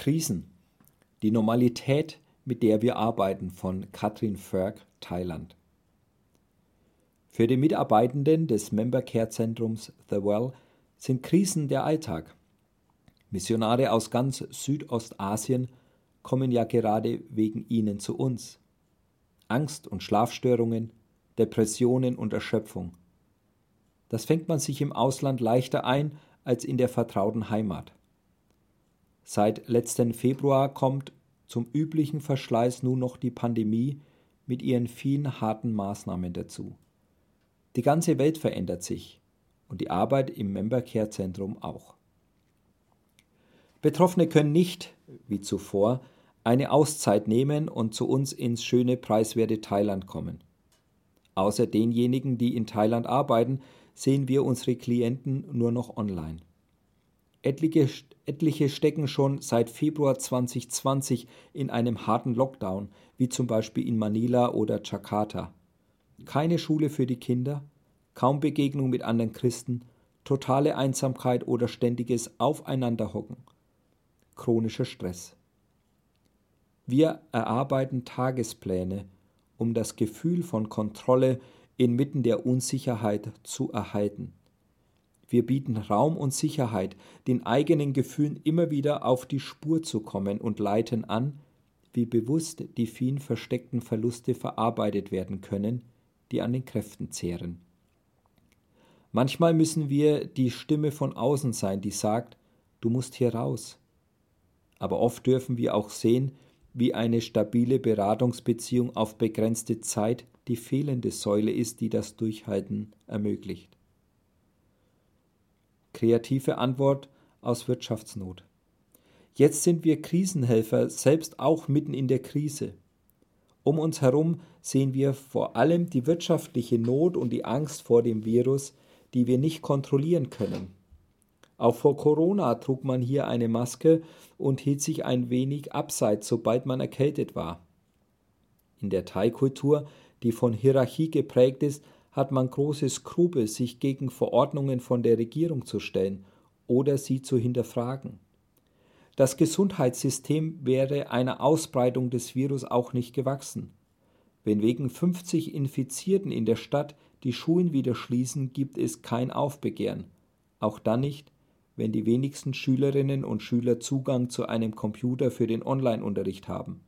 Krisen. Die Normalität, mit der wir arbeiten von Katrin Förg, Thailand. Für die Mitarbeitenden des Member Care Zentrums The Well sind Krisen der Alltag. Missionare aus ganz Südostasien kommen ja gerade wegen ihnen zu uns. Angst und Schlafstörungen, Depressionen und Erschöpfung. Das fängt man sich im Ausland leichter ein als in der vertrauten Heimat. Seit letzten Februar kommt zum üblichen Verschleiß nun noch die Pandemie mit ihren vielen harten Maßnahmen dazu. Die ganze Welt verändert sich und die Arbeit im Member Care Zentrum auch. Betroffene können nicht, wie zuvor, eine Auszeit nehmen und zu uns ins schöne, preiswerte Thailand kommen. Außer denjenigen, die in Thailand arbeiten, sehen wir unsere Klienten nur noch online. Etliche, etliche stecken schon seit Februar 2020 in einem harten Lockdown, wie zum Beispiel in Manila oder Jakarta. Keine Schule für die Kinder, kaum Begegnung mit anderen Christen, totale Einsamkeit oder ständiges Aufeinanderhocken, chronischer Stress. Wir erarbeiten Tagespläne, um das Gefühl von Kontrolle inmitten der Unsicherheit zu erhalten. Wir bieten Raum und Sicherheit, den eigenen Gefühlen immer wieder auf die Spur zu kommen und leiten an, wie bewusst die vielen versteckten Verluste verarbeitet werden können, die an den Kräften zehren. Manchmal müssen wir die Stimme von außen sein, die sagt, du musst hier raus. Aber oft dürfen wir auch sehen, wie eine stabile Beratungsbeziehung auf begrenzte Zeit die fehlende Säule ist, die das Durchhalten ermöglicht. Kreative Antwort aus Wirtschaftsnot. Jetzt sind wir Krisenhelfer, selbst auch mitten in der Krise. Um uns herum sehen wir vor allem die wirtschaftliche Not und die Angst vor dem Virus, die wir nicht kontrollieren können. Auch vor Corona trug man hier eine Maske und hielt sich ein wenig abseits, sobald man erkältet war. In der Thai-Kultur, die von Hierarchie geprägt ist, hat man große Skrupel, sich gegen Verordnungen von der Regierung zu stellen oder sie zu hinterfragen. Das Gesundheitssystem wäre einer Ausbreitung des Virus auch nicht gewachsen. Wenn wegen 50 Infizierten in der Stadt die Schulen wieder schließen, gibt es kein Aufbegehren. Auch dann nicht, wenn die wenigsten Schülerinnen und Schüler Zugang zu einem Computer für den Online-Unterricht haben.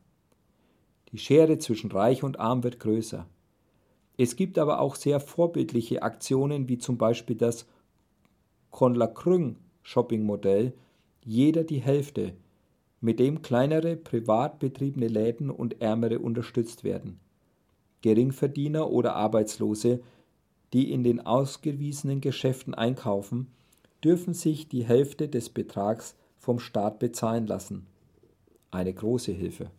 Die Schere zwischen Reich und Arm wird größer. Es gibt aber auch sehr vorbildliche Aktionen, wie zum Beispiel das Konlakrüng Shopping-Modell, jeder die Hälfte, mit dem kleinere privat betriebene Läden und Ärmere unterstützt werden. Geringverdiener oder Arbeitslose, die in den ausgewiesenen Geschäften einkaufen, dürfen sich die Hälfte des Betrags vom Staat bezahlen lassen. Eine große Hilfe.